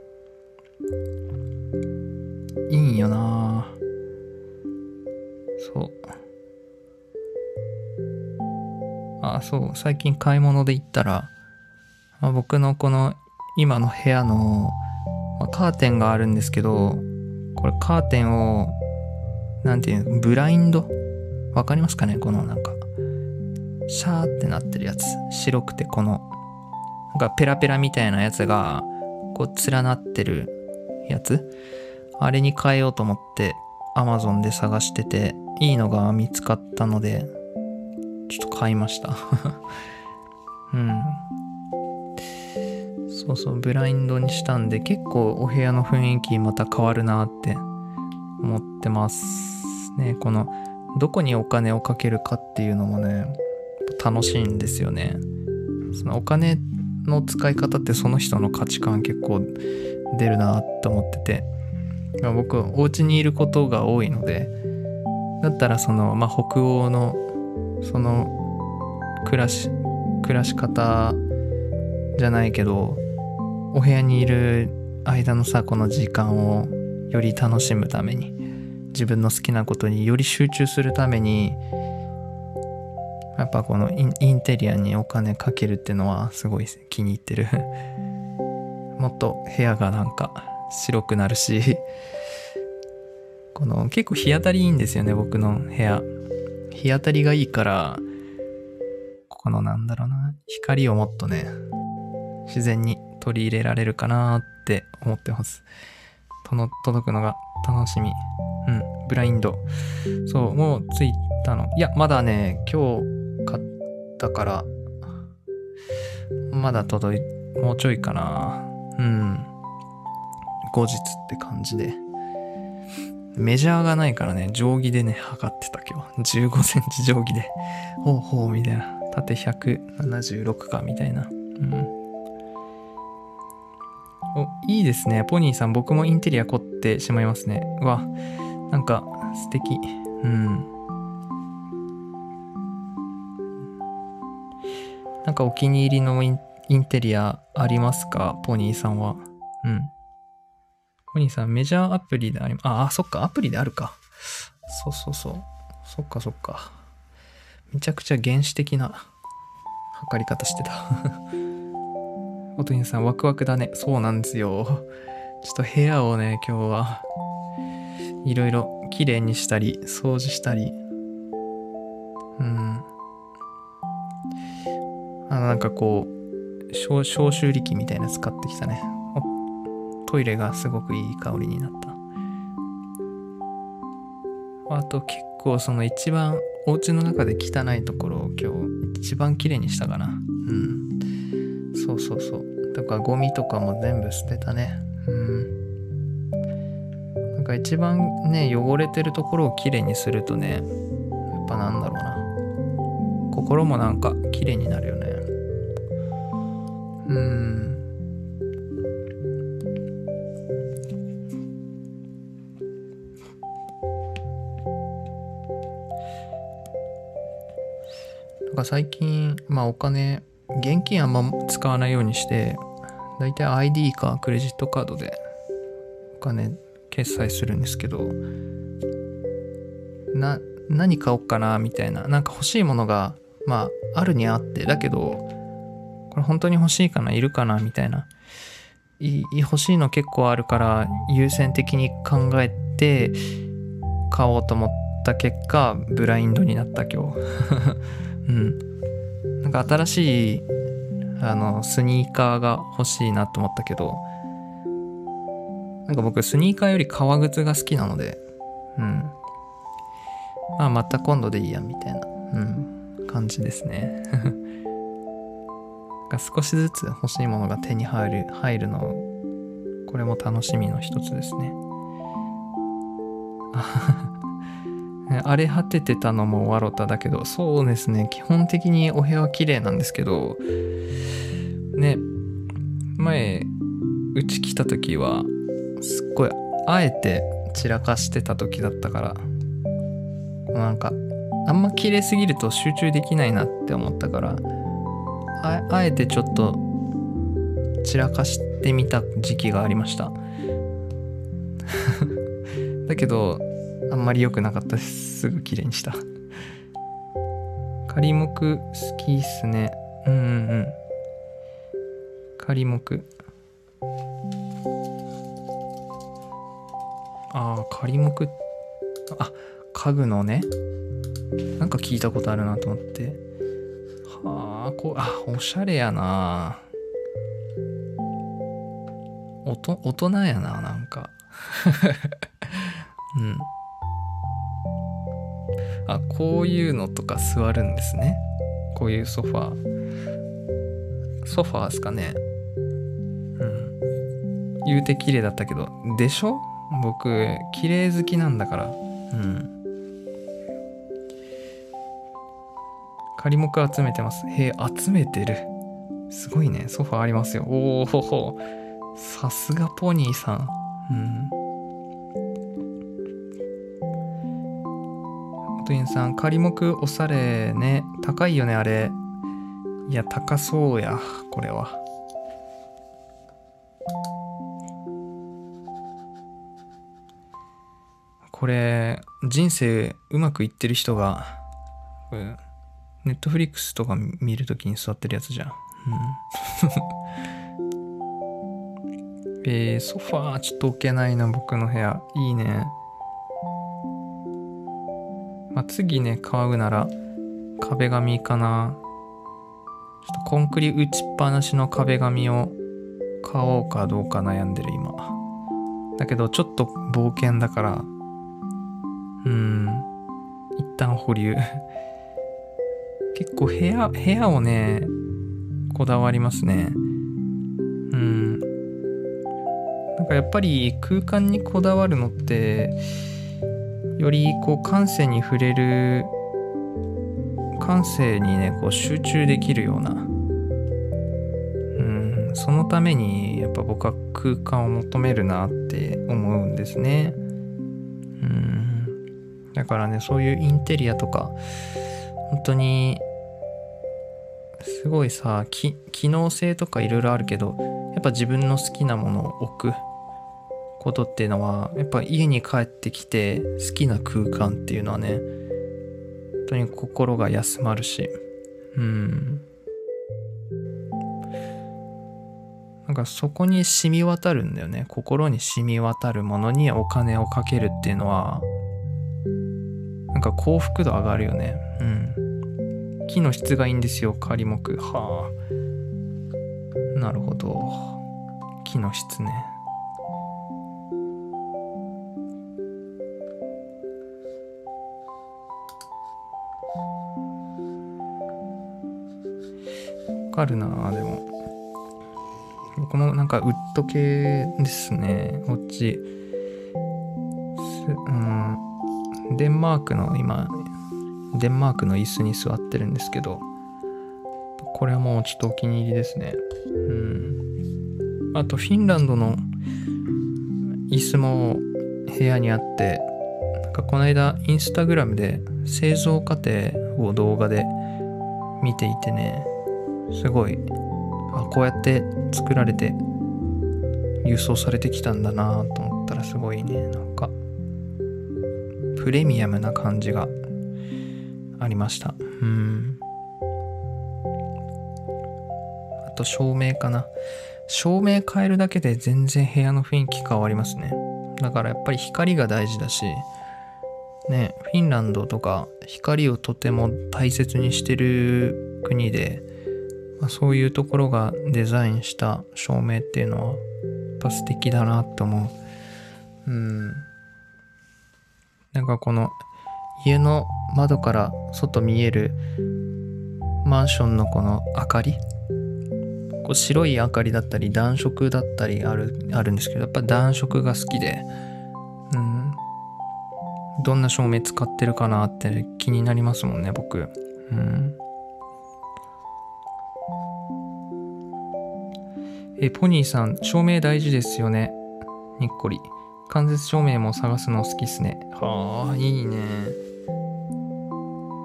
いいんよなそう。あ、そう、最近買い物で行ったら、まあ、僕のこの今の部屋の、まあ、カーテンがあるんですけど、これカーテンを、なんていうの、ブラインド？わかりますかね？このなんか、シャーってなってるやつ。白くてこの、なんかペラペラみたいなやつが、こう連なってるやつ。あれに変えようと思って、Amazon で探してて、いいのが見つかったので、ちょっと買いました *laughs* うん。そうそうブラインドにしたんで結構お部屋の雰囲気また変わるなって思ってますねこのどこにお金をかけるかっていうのもね楽しいんですよね。そのお金の使い方ってその人の価値観結構出るなって思ってて。僕お家にいることが多いのでだったらそのまあ北欧のその暮らし暮らし方じゃないけどお部屋にいる間のさこの時間をより楽しむために自分の好きなことにより集中するためにやっぱこのインテリアにお金かけるっていうのはすごい気に入ってる *laughs* もっと部屋がなんか白くなるしこの結構日当たりいいんですよね、僕の部屋。日当たりがいいから、ここのなんだろうな、光をもっとね、自然に取り入れられるかなって思ってます。との届くのが楽しみ。うん、ブラインド。そう、もう着いたの。いや、まだね、今日ったから、まだ届い、もうちょいかな。うん。後日って感じで。メジャーがないからね、定規でね、測ってた今日。15センチ定規で。ほうほう、みたいな。縦176か、みたいな。うん。お、いいですね。ポニーさん、僕もインテリア凝ってしまいますね。うわ、なんか素敵。うん。なんかお気に入りのインインテリアありますか？ポニーさんは。うん。ポニーさん、メジャーアプリであり、あ、あ、そっか、アプリであるか。そうそうそう。そっかそっか。めちゃくちゃ原始的な測り方してた。*laughs* おとにさん、ワクワクだね。そうなんですよ。ちょっと部屋をね、今日はいろいろ綺麗にしたり、掃除したり。うん。あの、なんかこう、消臭力みたいな使ってきたね。トイレがすごくいい香りになった。あと結構その一番お家の中で汚いところを今日一番綺麗にしたかな。うん。そうそうそう。だからゴミとかも全部捨てたね。うん。なんか一番ね、汚れてるところを綺麗にするとね、やっぱなんだろうな。心もなんか綺麗になるよね。うん。なんか最近、まあお金、現金あんま使わないようにして、だいたい ID かクレジットカードでお金決済するんですけど、な、何買おうかなみたいな、なんか欲しいものが、まああるにあって、だけど、これ本当に欲しいかないるかなみたいな。い欲しいの結構あるから優先的に考えて買おうと思った結果ブラインドになった今日。*laughs* うん。なんか新しいあのスニーカーが欲しいなと思ったけどなんか僕スニーカーより革靴が好きなのでうん。まあまた今度でいいやみたいな。うん。感じですね。*laughs* が少しずつ欲しいものが手に入る入るのこれも楽しみの一つですね。*laughs* 荒れ果ててたのもわろただけどそうですね。基本的にお部屋は綺麗なんですけどね前うち来た時はすっごいあえて散らかしてた時だったからなんかあんま綺麗すぎると集中できないなって思ったからああえてちょっと散らかしてみた時期がありました。*laughs* だけどあんまり良くなかったです。すぐ綺麗にした。仮目好きっすね。うんうんうん。仮目ああ仮目あ家具のね。なんか聞いたことあるなと思って。はあ、こ、あ、おしゃれやな。おと、大人やな、なんか。*laughs* うん。あ、こういうのとか座るんですね。こういうソファー。ソファーですかね。うん。言うて綺麗だったけど、でしょ？僕、綺麗好きなんだから。うん。仮目集めてます。へえ、集めてる。すごいね。ソファありますよ。おお、さすがポニーさん。うん。おとりんさん、仮目おされね。高いよね、あれ。いや、高そうや、これは。これ、人生うまくいってる人が、これネットフリックスとか見るときに座ってるやつじゃん。うん。*laughs* えー、ソファーちょっと置けないな、僕の部屋。いいね。まあ、次ね買うなら壁紙かなちょっとコンクリ打ちっぱなしの壁紙を買おうかどうか悩んでる今だけどちょっと冒険だからうん一旦保留 *laughs* 結構部屋部屋をねこだわりますね。うん。なんかやっぱり空間にこだわるのってよりこう感性に触れる感性にねこう集中できるような。うん。そのためにやっぱ僕は空間を求めるなって思うんですね。うん。だからねそういうインテリアとか本当にすごいさ機能性とかいろいろあるけどやっぱ自分の好きなものを置くことっていうのはやっぱ家に帰ってきて好きな空間っていうのはね本当に心が休まるし。うん。なんかそこに染み渡るんだよね。心に染み渡るものにお金をかけるっていうのはなんか幸福度上がるよね。うん。木の質がいいんですよ仮木。はあ。なるほど。木の質ね。わかるなでも。僕もなんかウッド系ですね。こっち。うん。デンマークの今デンマークの椅子に座ってるんですけどこれはもうちょっとお気に入りですね。うん。あとフィンランドの椅子も部屋にあってなんかこの間インスタグラムで製造過程を動画で見ていてねすごいあこうやって作られて輸送されてきたんだなと思ったらすごいねなんかプレミアムな感じがありましたうんあと照明かな照明変えるだけで全然部屋の雰囲気変わりますねだからやっぱり光が大事だしねフィンランドとか光をとても大切にしてる国でまあ、そういうところがデザインした照明っていうのはやっぱ素敵だなって思う。うん。なんかこの家の窓から外見えるマンションのこの明かり？こう白い明かりだったり暖色だったりあるあるんですけどやっぱ暖色が好きでうんどんな照明使ってるかなって気になりますもんね僕うんえ、ポニーさん、照明大事ですよね。にっこり。間接照明も探すの好きっすね。はあ、いいね。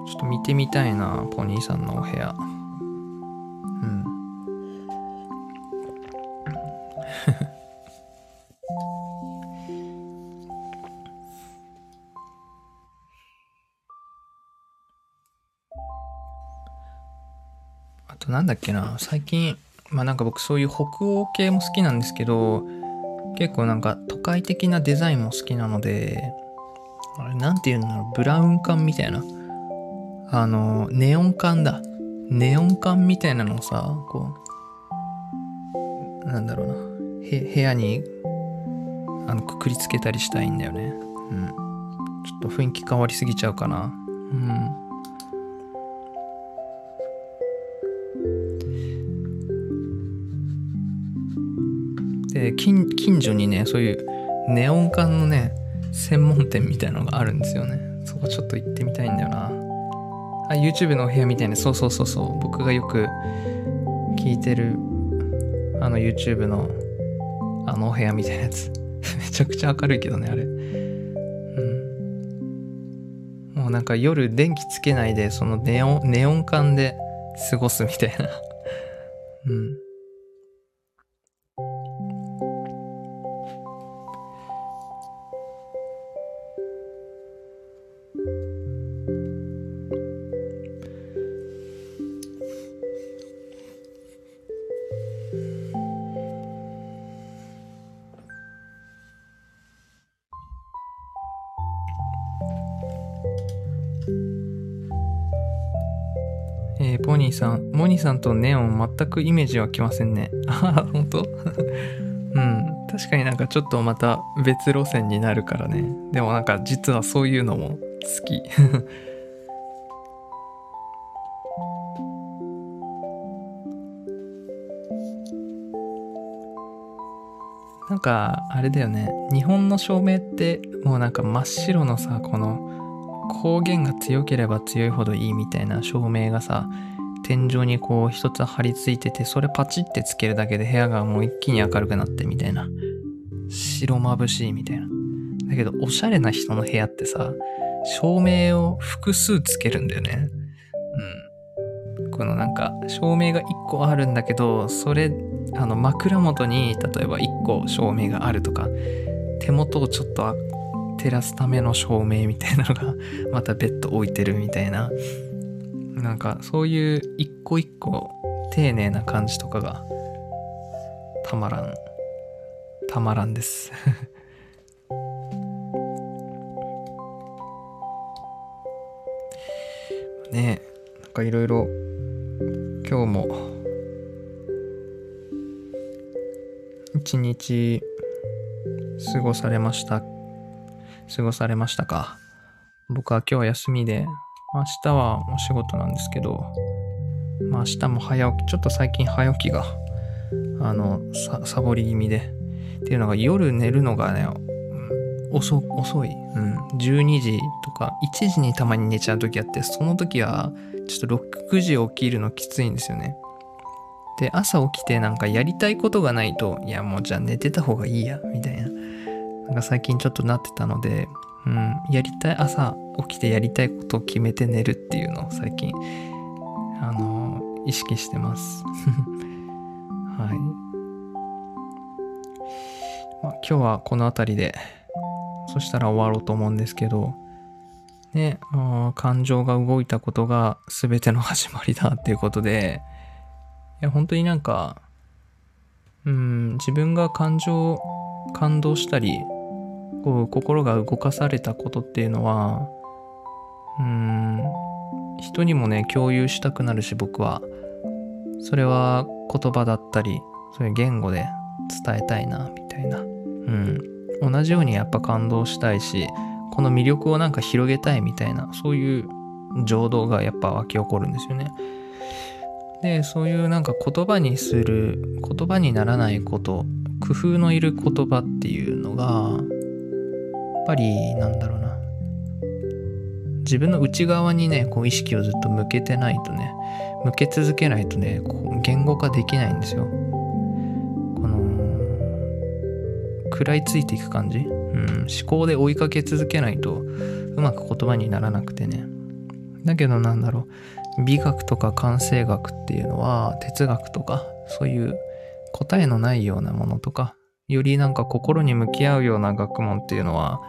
ちょっと見てみたいな、ポニーさんのお部屋。うん。*laughs* あとなんだっけな、最近、まあなんか僕そういう北欧系も好きなんですけど、結構なんか都会的なデザインも好きなので、あれなんて言うんだろう、ブラウン管みたいな。あの、ネオン管だ。ネオン管みたいなのをさ、こう、なんだろうな。部屋に、あの、くくりつけたりしたいんだよね。うん。ちょっと雰囲気変わりすぎちゃうかな。うん。で近近所にねそういうネオン管のね専門店みたいのがあるんですよねそこちょっと行ってみたいんだよなあ YouTube のお部屋みたいなそうそうそうそう僕がよく聞いてるあの YouTube のあのお部屋みたいなやつ。*laughs* めちゃくちゃ明るいけどねあれ。うん。もうなんか夜電気つけないでそのネオンネオン管で過ごすみたいな。うん。さん、モニーさんとネオン全くイメージはきませんね。*laughs* あ、本当？*laughs* うん。確かになんかちょっとまた別路線になるからね。でもなんか実はそういうのも好き。*laughs* なんかあれだよね日本の照明ってもうなんか真っ白のさこの光源が強ければ強いほどいいみたいな照明がさ天井にこう一つ張り付いててそれパチってつけるだけで部屋がもう一気に明るくなってみたいな。白眩しいみたいな。だけどおしゃれな人の部屋ってさ照明を複数つけるんだよね。うん。このなんか照明が1個あるんだけどそれあの枕元に例えば1個照明があるとか手元をちょっと照らすための照明みたいなのがまた別途置いてるみたいな。なんかそういう一個一個丁寧な感じとかがたまらん。たまらんです。*laughs* ねえなんかいろいろ今日も一日過ごされました過ごされましたか？僕は今日休みで、明日はお仕事なんですけど、まあ、明日も早起き、ちょっと最近早起きが、あの、サボり気味で、っていうのが夜寝るのがね、遅遅い、うん、12時とか1時にたまに寝ちゃう時あってその時はちょっと6時起きるのきついんですよね。で、朝起きてなんかやりたいことがないと、いやもうじゃあ寝てた方がいいや、みたいな。なんか最近ちょっとなってたので、うん、やりたい、朝起きてやりたいことを決めて寝るっていうのを最近、あの、意識してます。*laughs* はい。まあ、今日はこの辺りで、そしたら終わろうと思うんですけど、ね、感情が動いたことが全ての始まりだっていうことで、いや、本当になんか、うん、自分が感情、感動したり、こう、心が動かされたことっていうのは、うん、人にもね、共有したくなるし、僕は。それは言葉だったり、そういう言語で伝えたいな、みたいな。うん。同じようにやっぱ感動したいし、この魅力をなんか広げたいみたいな、そういう情動がやっぱ湧き起こるんですよね。でそういうなんか言葉にする言葉にならないこと工夫のいる言葉っていうのがぱりなんだろうな。自分の内側にねこう意識をずっと向けてないとね向け続けないとねこう言語化できないんですよ。この食らいついていく感じ、うん、思考で追いかけ続けないとうまく言葉にならなくてね。だけどなんだろう美学とか感性学っていうのは哲学とかそういう答えのないようなものとかよりなんか心に向き合うような学問っていうのは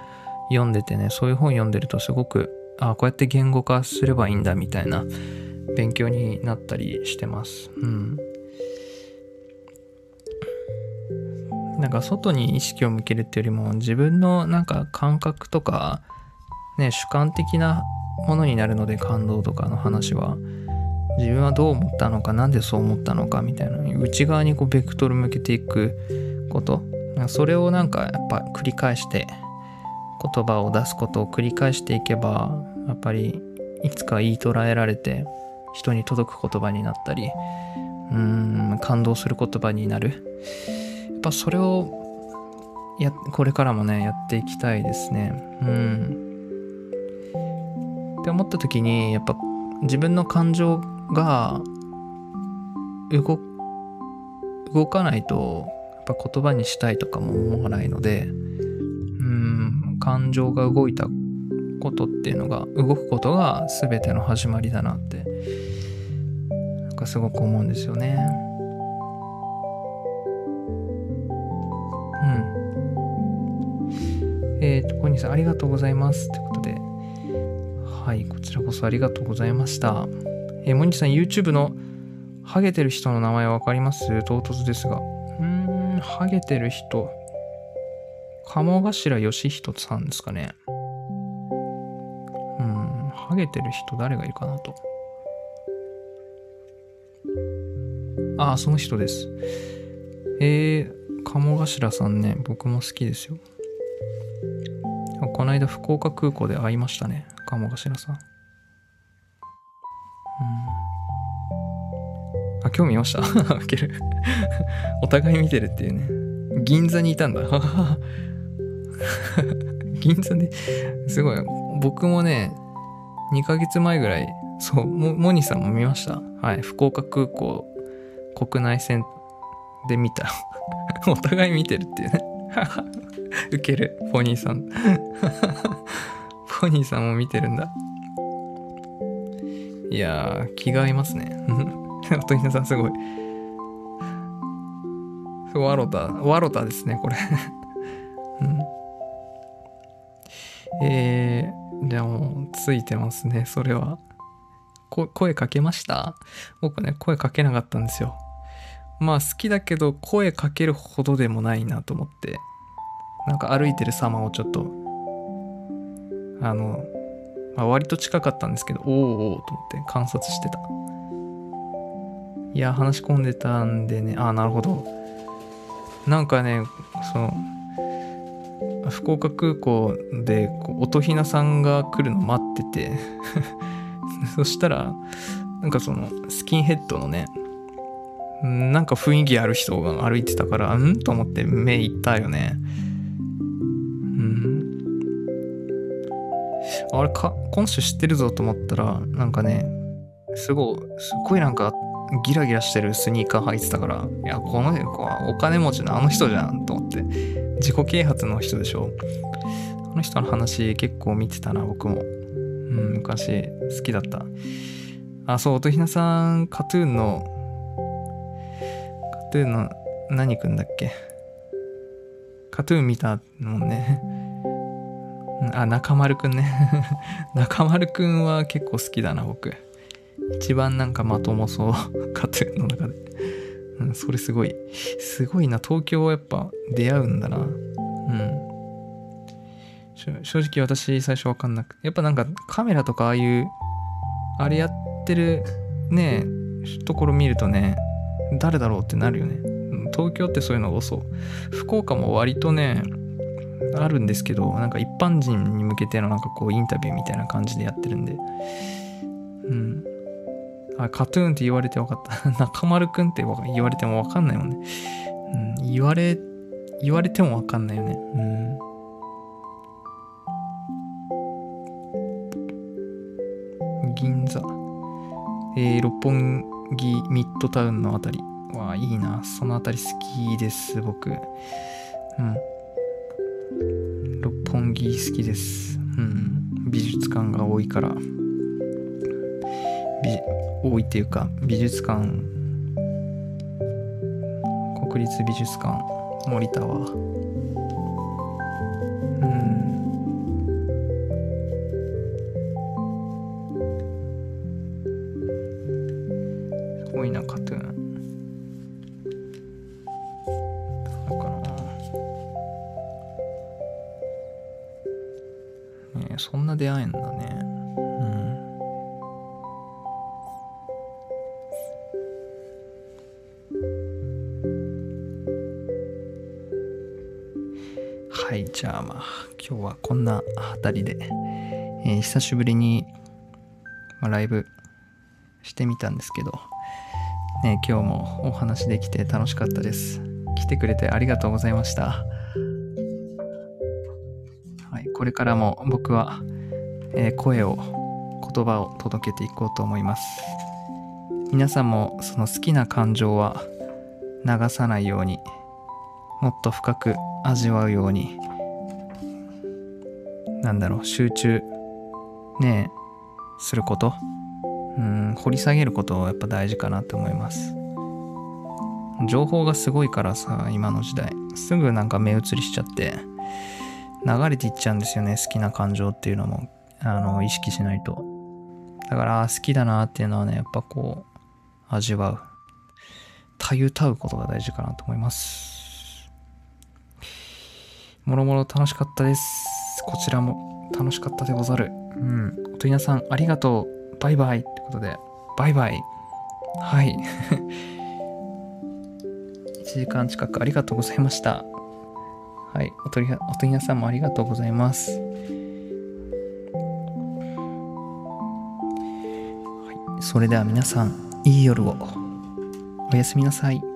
読んでてねそういう本読んでるとすごくあこうやって言語化すればいいんだみたいな勉強になったりしてます。うん。なんか外に意識を向けるっていうよりも自分のなんか感覚とかね主観的なものになるので感動とかの話は自分はどう思ったのか何でそう思ったのかみたいな内側にこうベクトル向けていくこと。それをなんかやっぱ繰り返して言葉を出すことを繰り返していけばやっぱりいつか言い捉えられて人に届く言葉になったりうん感動する言葉になる。やっぱそれをやこれからもねやっていきたいですね。うん。って思った時にやっぱ自分の感情が動動かないとやっぱ言葉にしたいとかも思わないので感情が動いたことっていうのが動くことが全ての始まりだなってなんかすごく思うんですよね。うん。えっ、ー、と、小西さんありがとうございます。ってことで、はい、こちらこそありがとうございました。えー、モニさん、YouTube のハゲてる人の名前わかります？唐突ですが。うーん、ハゲてる人。鴨頭義人さんですかね。うん、ハゲてる人誰がいるかなと。ああ、その人です。えー、鴨頭さんね、僕も好きですよ。この間福岡空港で会いましたね、鴨頭さん。うん。あ、今日見ました？*laughs* ウケる *laughs* お互い見てるっていうね。銀座にいたんだ。*laughs* *laughs* 銀座で、すごい。僕もね、2ヶ月前ぐらい、そう、モニさんも見ました？はい。福岡空港国内線で見た。*laughs* お互い見てるっていうね。*laughs* ウケる。ポニーさん。ポニーさんも見てるんだ。いやー、気が合いますね。おとひなさんすごい。ワロタ、ワロタですね、これ。えー、じゃあもう、ついてますね、それは。声かけました？僕ね、声かけなかったんですよ。まあ好きだけど声かけるほどでもないなと思って。なんか歩いてる様をちょっと。あの、まあ、割と近かったんですけどおおおと思って観察してた。いや話し込んでたんでね。ああなるほど。なんかねその福岡空港で音ひなさんが来るの待ってて *laughs* そしたらなんかそのスキンヘッドのねなんか雰囲気ある人が歩いてたからう、ん？と思って目いったよね。うん。あれか、今週知ってるぞと思ったら、なんかね、すごい、すごいなんかギラギラしてるスニーカー履いてたから、いや、この子はお金持ちのあの人じゃんと思って、自己啓発の人でしょ。あの人の話結構見てたな、僕も。うん、昔好きだった。あ、そう、音ひなさん、カトゥーンのカトゥーンの何くんだっけ？カトゥーン見たもんね。あ、中丸くんね。*laughs* 中丸くんは結構好きだな、僕。一番なんかまともそう。カトゥーンの中で。うん、それすごい。すごいな。東京はやっぱ出会うんだな。うん。正直私最初わかんなくて。やっぱなんかカメラとかああいう、あれやってるね、ところ見るとね、誰だろうってなるよね。東京ってそういうのがそう。福岡も割とね、あるんですけど、なんか一般人に向けてのなんかこうインタビューみたいな感じでやってるんで。うん。あ、カトゥーンって言われて分かった。*laughs* 中丸くんって言われても分かんないもんね。うん。言われ、言われても分かんないよね。うん。銀座。えー、六本木ミッドタウンのあたりはいいなそのあたり好きです僕うん六本木好きですうん美術館が多いから美多いっていうか美術館。国立美術館森田は。うん。すごいなカトゥーン。そんな出会えんだね。じゃあまあ、今日はこんなあたりで、えー、久しぶりに、まあ、ライブしてみたんですけど、ね、今日もお話できて楽しかったです。来てくれてありがとうございました。はい、これからも僕はえー、声を言葉を届けていこうと思います皆さんもその好きな感情は流さないようにもっと深く味わうようになんだろう集中ねすること？うん掘り下げることやっぱ大事かなって思います情報がすごいからさ今の時代すぐなんか目移りしちゃって流れていっちゃうんですよね好きな感情っていうのもあの、意識しないと。だから、好きだなっていうのはね、やっぱこう、味わう。たゆたうことが大事かなと思います。もろもろ楽しかったです。こちらも楽しかったでござる。うん。おとりなさん、ありがとう。バイバイ。ってことで、バイバイ。はい。*laughs* 1時間近くありがとうございました。はい。おとり、おとりなさんもありがとうございます。はい。それでは皆さん、いい夜を。おやすみなさい。